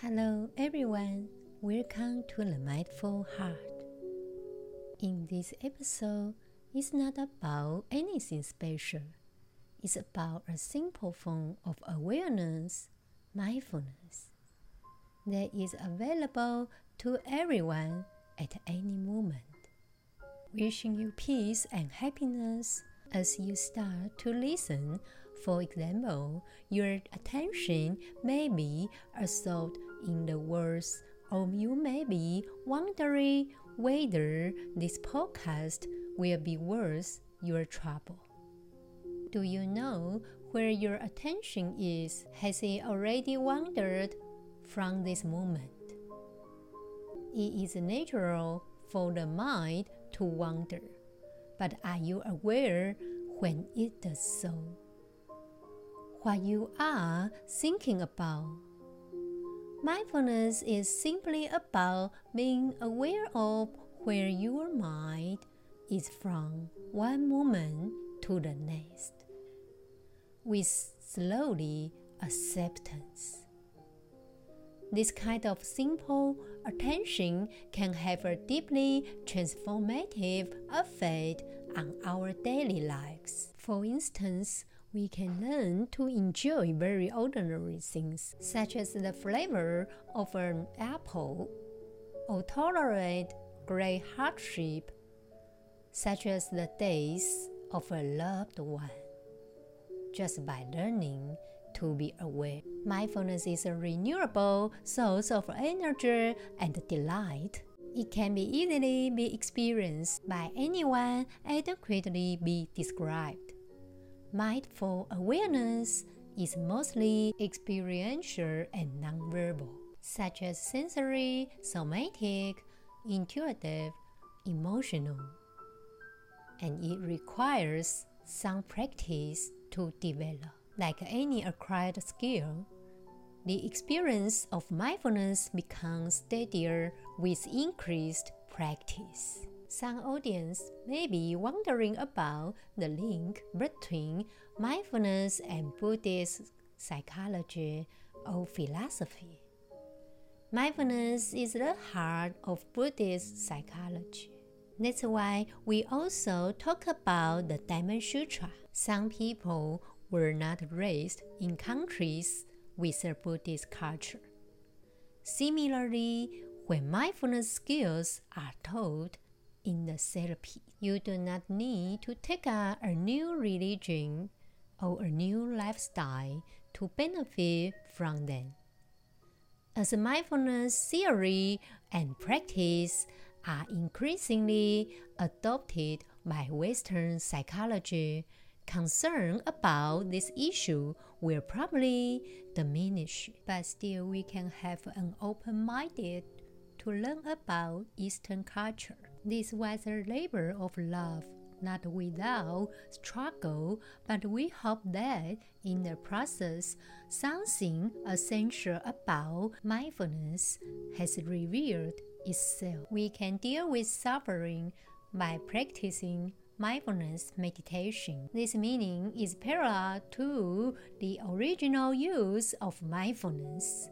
Hello, everyone. Welcome to the Mindful Heart. In this episode, it's not about anything special. It's about a simple form of awareness, mindfulness, that is available to everyone at any moment. Wishing you peace and happiness as you start to listen for example, your attention may be absorbed in the words, of you may be wondering whether this podcast will be worth your trouble. Do you know where your attention is? Has it already wandered from this moment? It is natural for the mind to wander, but are you aware when it does so? what you are thinking about. Mindfulness is simply about being aware of where your mind is from one moment to the next, with slowly acceptance. This kind of simple attention can have a deeply transformative effect on our daily lives. For instance, we can learn to enjoy very ordinary things, such as the flavor of an apple, or tolerate great hardship, such as the days of a loved one, just by learning to be aware. Mindfulness is a renewable source of energy and delight. It can be easily be experienced by anyone, adequately be described. Mindful awareness is mostly experiential and nonverbal, such as sensory, somatic, intuitive, emotional, and it requires some practice to develop. Like any acquired skill, the experience of mindfulness becomes steadier with increased practice. Some audience may be wondering about the link between mindfulness and Buddhist psychology or philosophy. Mindfulness is the heart of Buddhist psychology. That's why we also talk about the Diamond Sutra. Some people were not raised in countries with a Buddhist culture. Similarly, when mindfulness skills are taught in the therapy. You do not need to take up a new religion or a new lifestyle to benefit from them. As mindfulness theory and practice are increasingly adopted by Western psychology, concern about this issue will probably diminish, but still we can have an open minded to learn about Eastern culture. This was a labor of love, not without struggle, but we hope that in the process, something essential about mindfulness has revealed itself. We can deal with suffering by practicing mindfulness meditation. This meaning is parallel to the original use of mindfulness.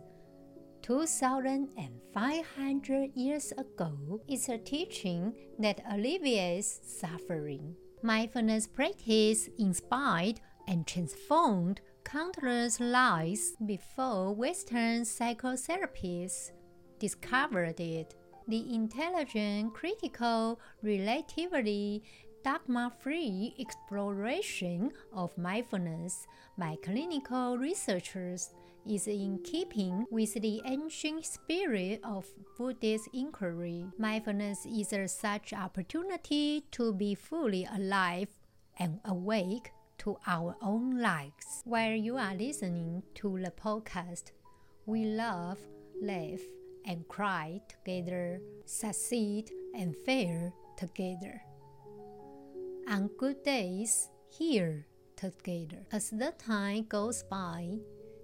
2,500 years ago is a teaching that alleviates suffering. Mindfulness practice inspired and transformed countless lives before Western psychotherapists discovered it. The intelligent, critical, relatively dogma free exploration of mindfulness by clinical researchers is in keeping with the ancient spirit of Buddhist inquiry. Mindfulness is a such opportunity to be fully alive and awake to our own lives. While you are listening to the podcast, we laugh, laugh, and cry together, succeed and fail together. On good days, here together. As the time goes by,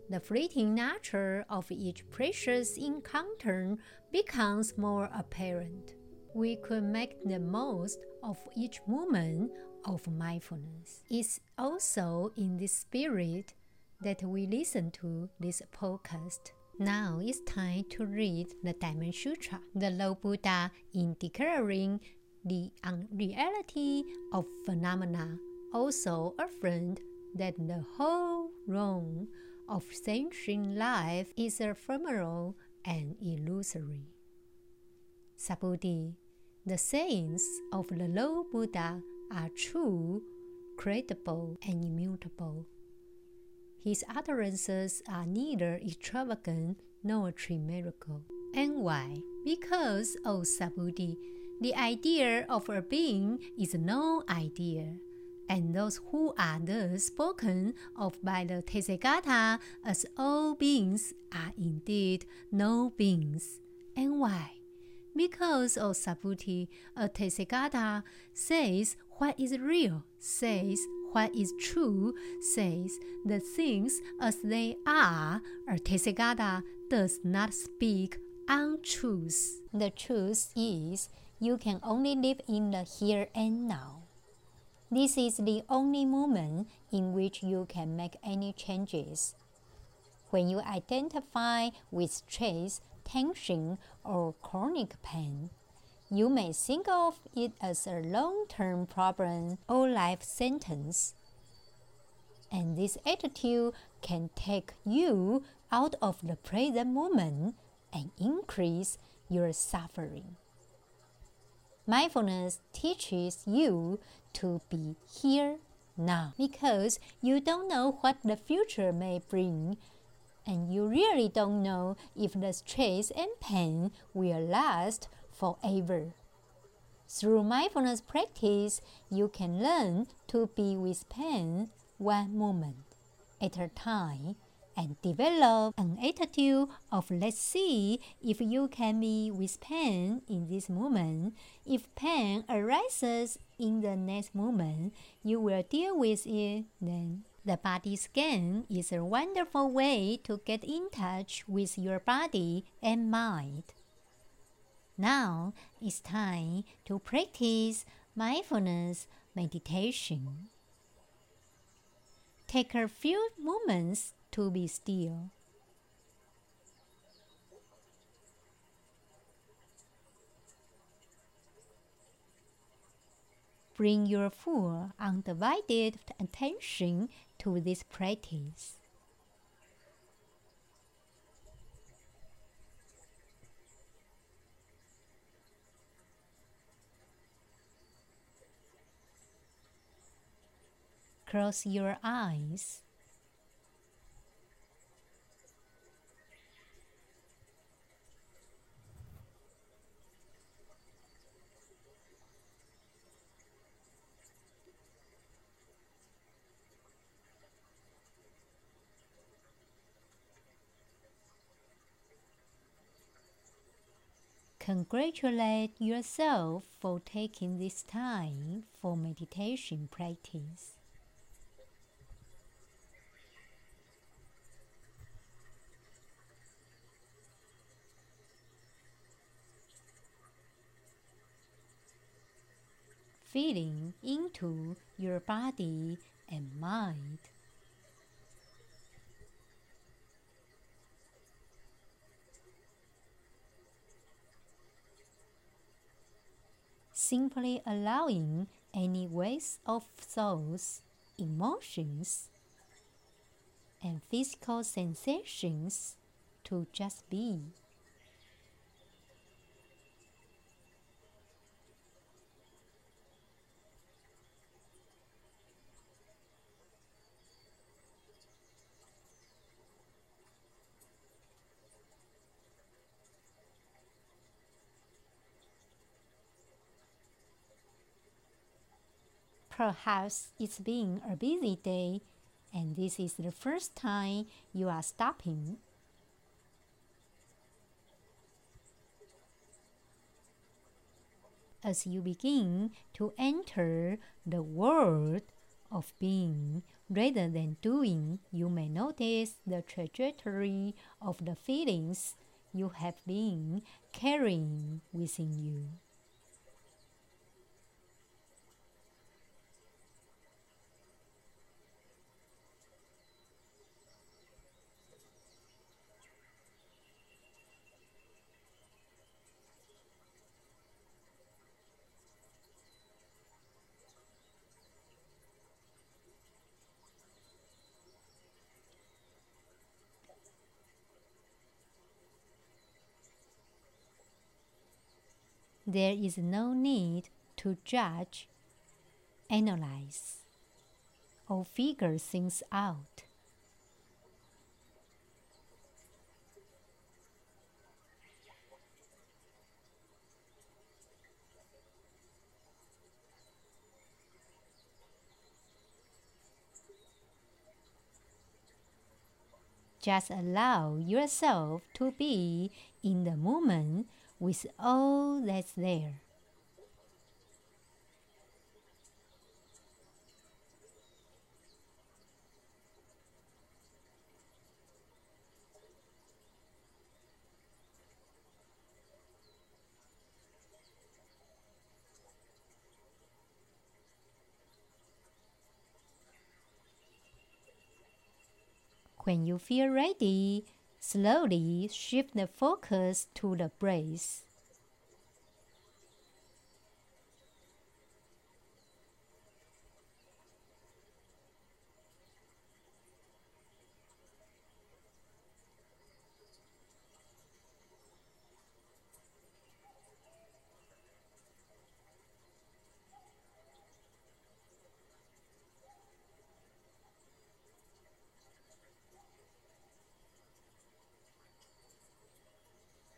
the fleeting nature of each precious encounter becomes more apparent. We could make the most of each moment of mindfulness. It's also in this spirit that we listen to this podcast. Now it's time to read the Diamond Sutra. The Lord Buddha, in declaring the unreality of phenomena, also affirmed that the whole realm of sentient life is ephemeral and illusory. Subhuti, the sayings of the Lord Buddha are true, credible, and immutable. His utterances are neither extravagant nor chimerical. And why? Because, O oh the idea of a being is no idea, and those who are thus spoken of by the Tathagata as all beings are indeed no beings. And why? Because, O oh Subhuti, a Tathagata says what is real, says what is true, says the things as they are. A Tathagata does not speak untruths. The truth is you can only live in the here and now. This is the only moment in which you can make any changes. When you identify with stress, tension, or chronic pain, you may think of it as a long term problem or life sentence. And this attitude can take you out of the present moment and increase your suffering. Mindfulness teaches you to be here now because you don't know what the future may bring and you really don't know if the stress and pain will last forever. Through mindfulness practice, you can learn to be with pain one moment at a time and develop an attitude of let's see if you can be with pain in this moment. If pain arises in the next moment, you will deal with it then. The body scan is a wonderful way to get in touch with your body and mind. Now it's time to practice mindfulness meditation. Take a few moments to be still. Bring your full undivided attention to this practice. Close your eyes. Congratulate yourself for taking this time for meditation practice. Feeling into your body and mind. Simply allowing any waves of thoughts, emotions, and physical sensations to just be. Perhaps it's been a busy day and this is the first time you are stopping. As you begin to enter the world of being rather than doing, you may notice the trajectory of the feelings you have been carrying within you. There is no need to judge, analyze, or figure things out. Just allow yourself to be in the moment with oh, all that's there. When you feel ready, slowly shift the focus to the breath.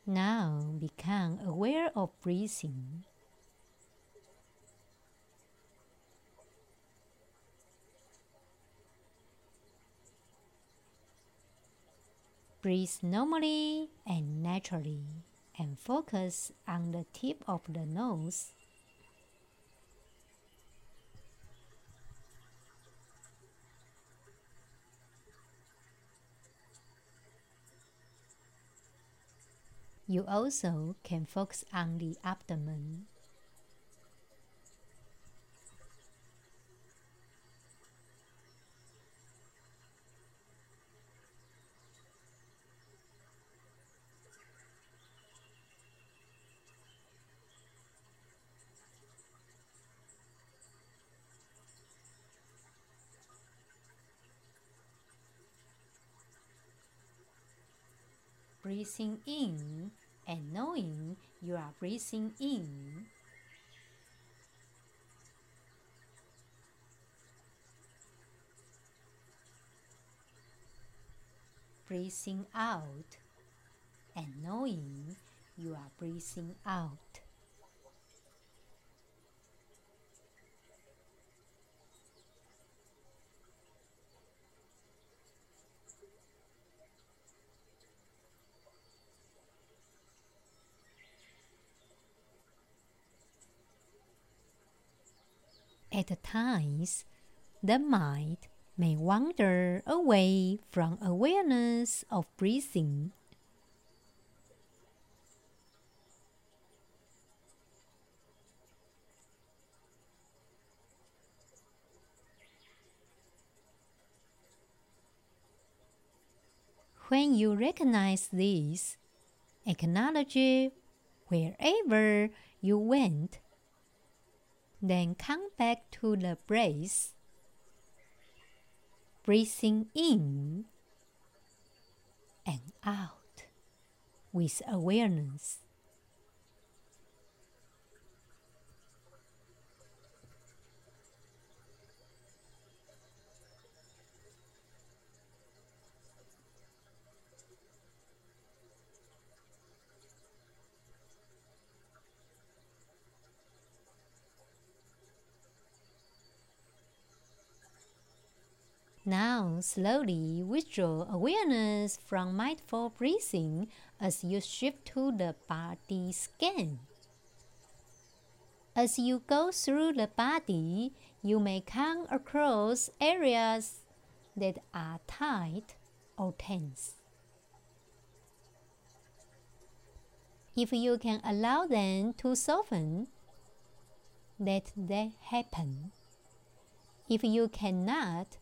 Now become aware of breathing. Breathe normally and naturally and focus on the tip of the nose. You also can focus on the abdomen. Breathing in and knowing you are breathing in. Breathing out and knowing you are breathing out. At times, the mind may wander away from awareness of breathing. When you recognize this, acknowledge wherever you went then come back to the breath. Breathing in and out with awareness. Now, slowly withdraw awareness from mindful breathing as you shift to the body scan. As you go through the body, you may come across areas that are tight or tense. If you can allow them to soften, let that happen. If you cannot,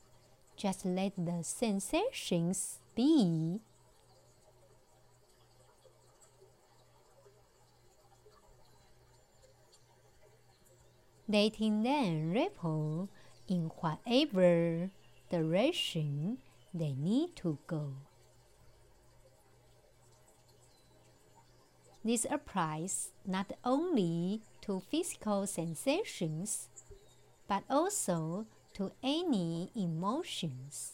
just let the sensations be. Letting them ripple in whatever direction they need to go. This applies not only to physical sensations, but also to any emotions.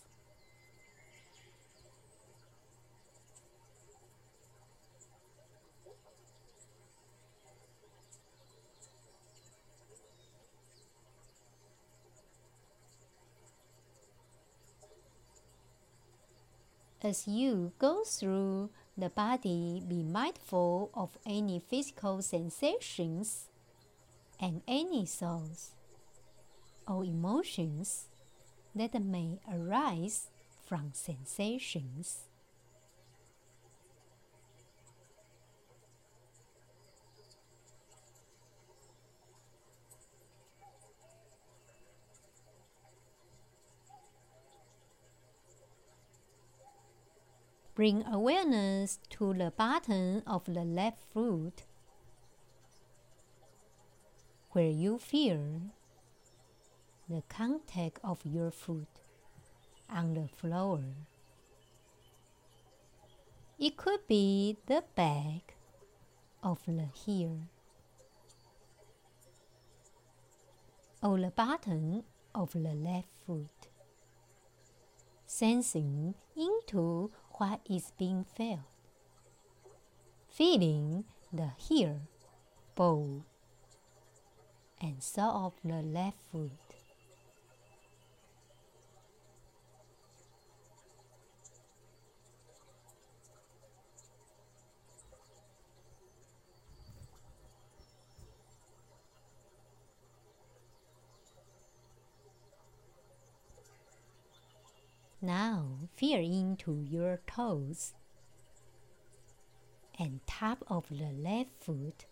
As you go through the body, be mindful of any physical sensations and any thoughts or emotions that may arise from sensations. Bring awareness to the bottom of the left foot where you feel the contact of your foot on the floor. It could be the back of the heel or the bottom of the left foot, sensing into what is being felt. Feeling the heel, ball, and sole of the left foot. Now feel into your toes and top of the left foot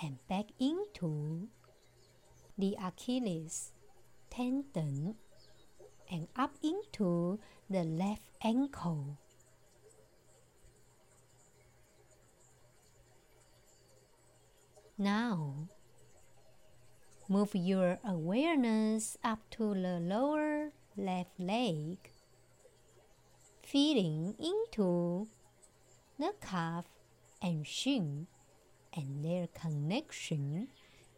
and back into the Achilles tendon and up into the left ankle. Now, move your awareness up to the lower left leg, feeling into the calf and shin and their connection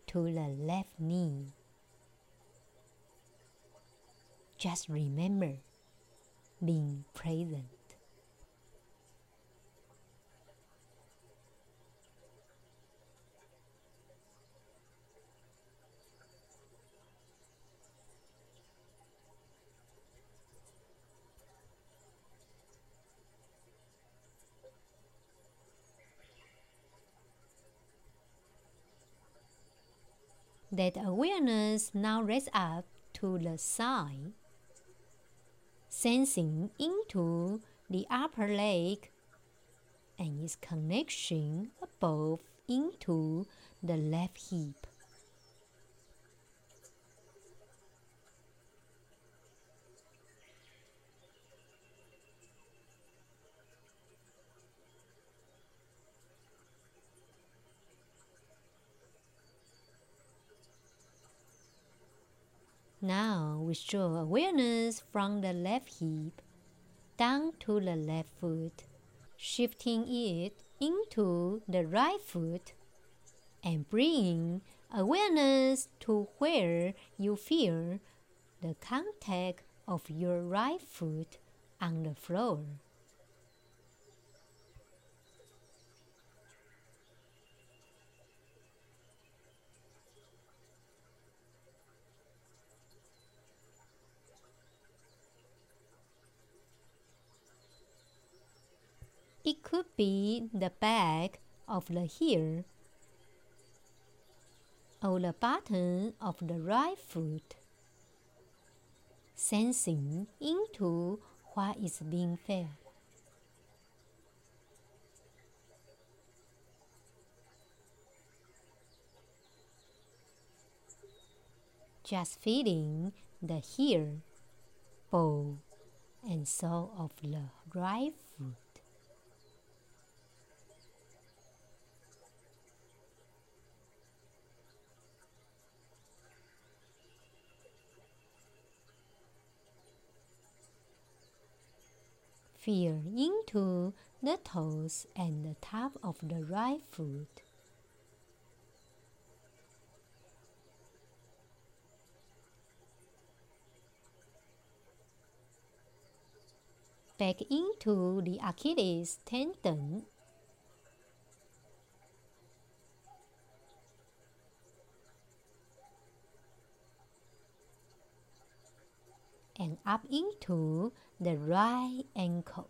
to the left knee. Just remember being present. That awareness now rests up to the side, sensing into the upper leg and its connection above into the left hip. Now withdraw awareness from the left hip down to the left foot, shifting it into the right foot and bringing awareness to where you feel the contact of your right foot on the floor. It could be the back of the heel or the bottom of the right foot, sensing into what is being felt. Just feeling the heel, ball, and sole of the right foot. Feel into the toes and the top of the right foot. Back into the Achilles tendon. And up into the right ankle.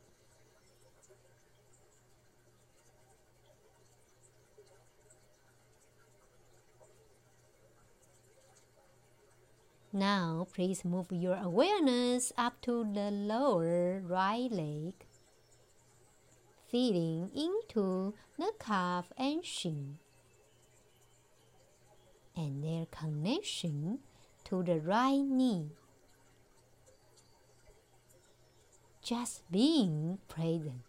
Now, please move your awareness up to the lower right leg, feeling into the calf and shin, and their connection to the right knee. Just being present.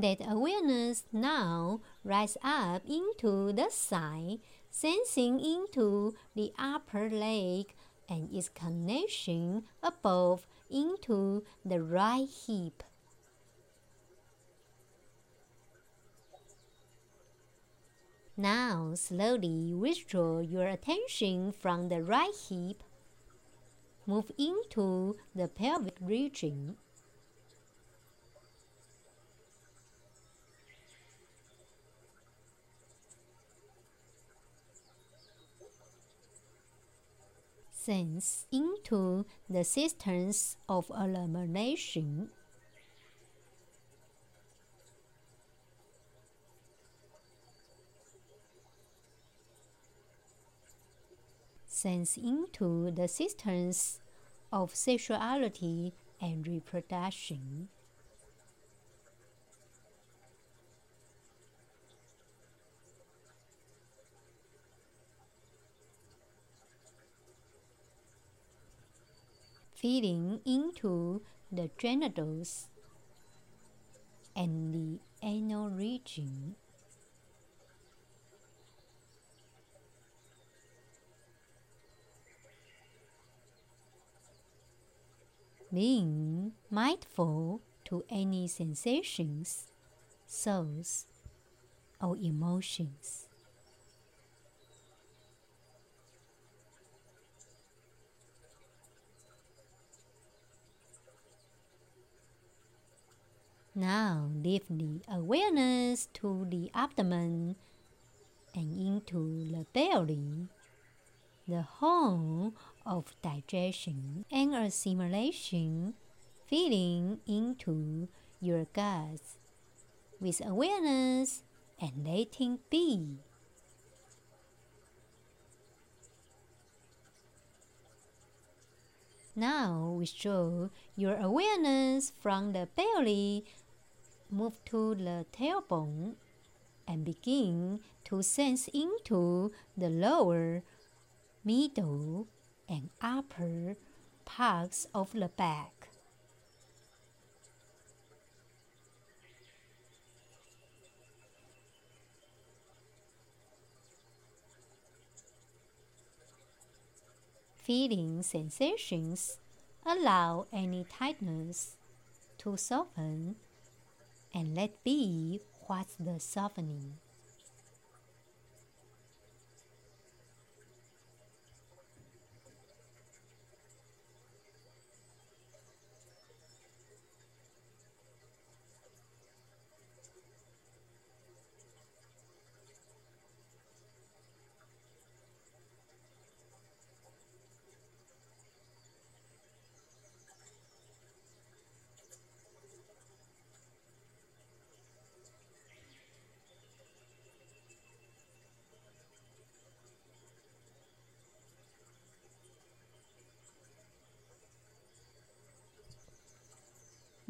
That awareness now rise up into the side, sensing into the upper leg and its connection above into the right hip. Now slowly withdraw your attention from the right hip. Move into the pelvic region. Sense into the systems of elimination. Sense into the systems of sexuality and reproduction. Feeding into the genitals and the anal region. Being mindful to any sensations, thoughts, or emotions. Now lift the awareness to the abdomen and into the belly, the home of digestion and assimilation, feeling into your guts with awareness and letting be. Now withdraw your awareness from the belly move to the tailbone and begin to sense into the lower, middle, and upper parts of the back. Feeling sensations allow any tightness to soften and let be what's the softening.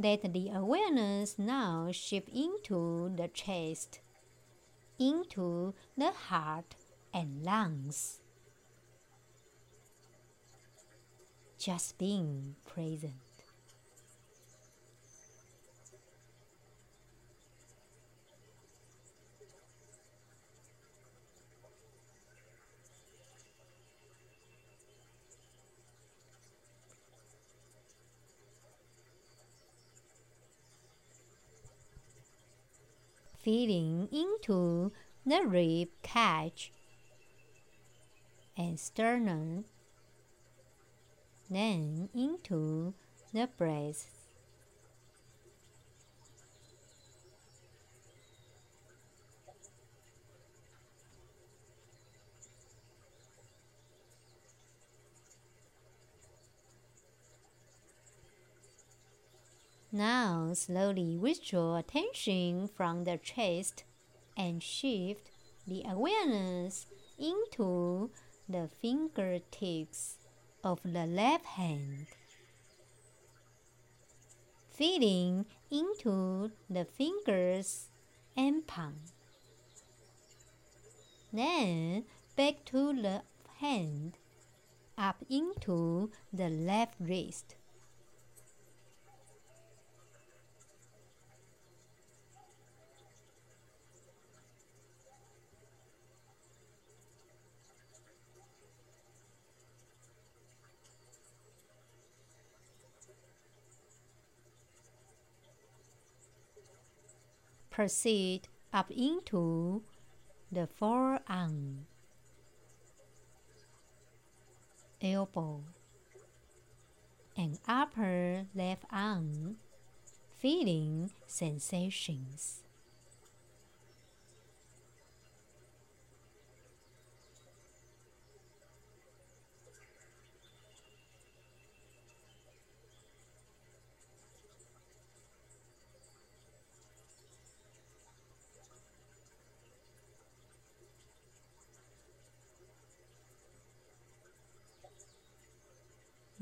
Let the awareness now shift into the chest, into the heart and lungs. Just being present. Feeding into the rib cage and sternum, then into the breast. Now slowly withdraw attention from the chest and shift the awareness into the fingertips of the left hand. Feeling into the fingers and palm. Then back to the hand, up into the left wrist. Proceed up into the forearm, elbow, and upper left arm, feeling sensations.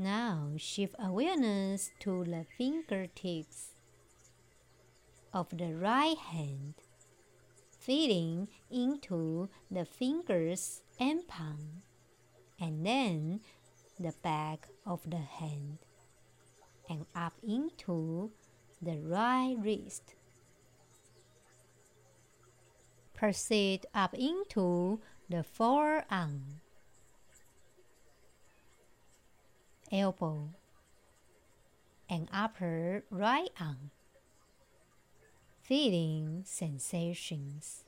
Now shift awareness to the fingertips of the right hand, feeling into the fingers and palm, and then the back of the hand, and up into the right wrist. Proceed up into the forearm elbow, and upper right arm. Feeling sensations.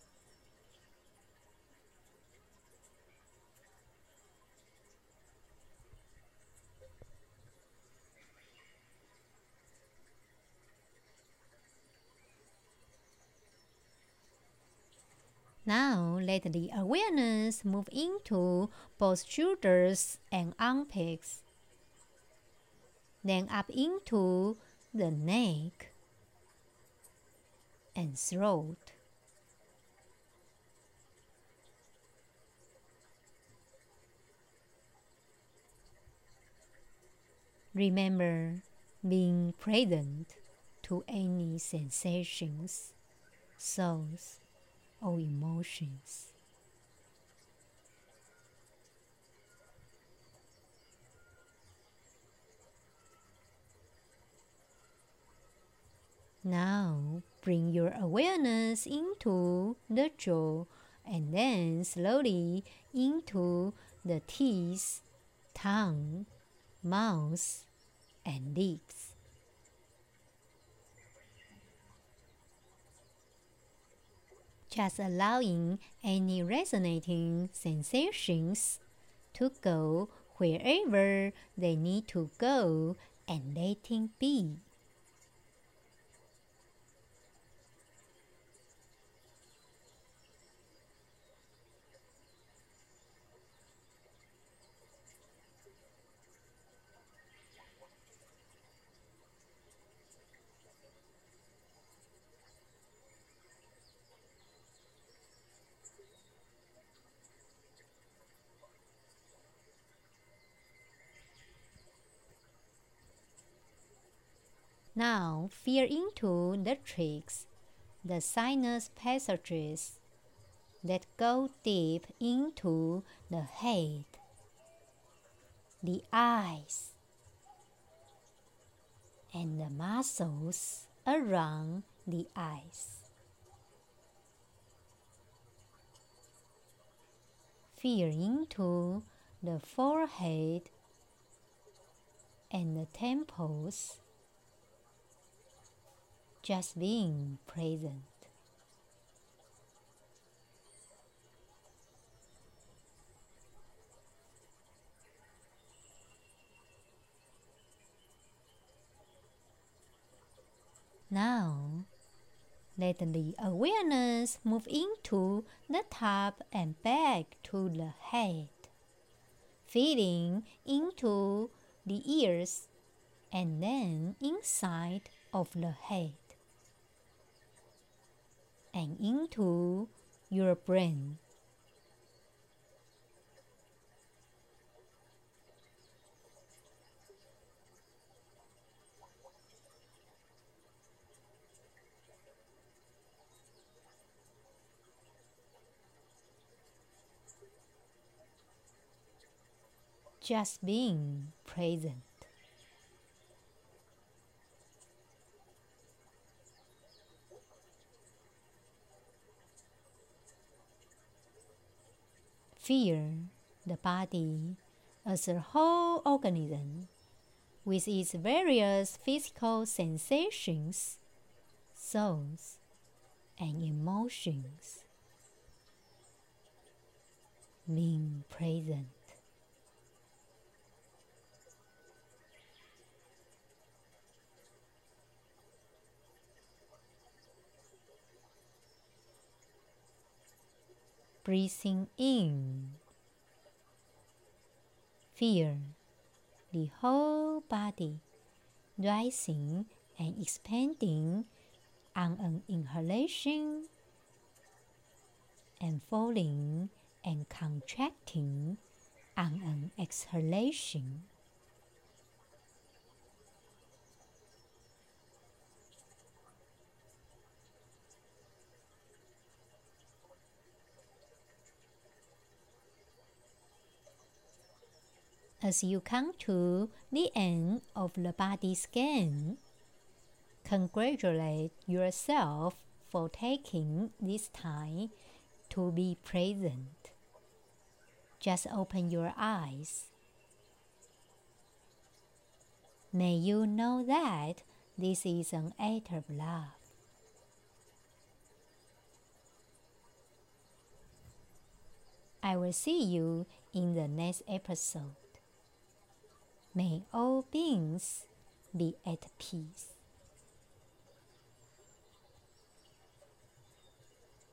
Now let the awareness move into both shoulders and armpits then up into the neck and throat. Remember being present to any sensations, thoughts, or emotions. Now bring your awareness into the jaw and then slowly into the teeth, tongue, mouth, and lips. Just allowing any resonating sensations to go wherever they need to go and letting be. Now feel into the tricks, the sinus passages, that go deep into the head, the eyes, and the muscles around the eyes. Feel into the forehead and the temples, just being present. Now, let the awareness move into the top and back to the head, feeling into the ears and then inside of the head and into your brain. just being present. Feel the body as a whole organism with its various physical sensations, thoughts, and emotions. Being present. Breathing in. Feel the whole body rising and expanding on an inhalation and falling and contracting on an exhalation. As you come to the end of the body scan, congratulate yourself for taking this time to be present. Just open your eyes. May you know that this is an act of love. I will see you in the next episode. May all beings be at peace.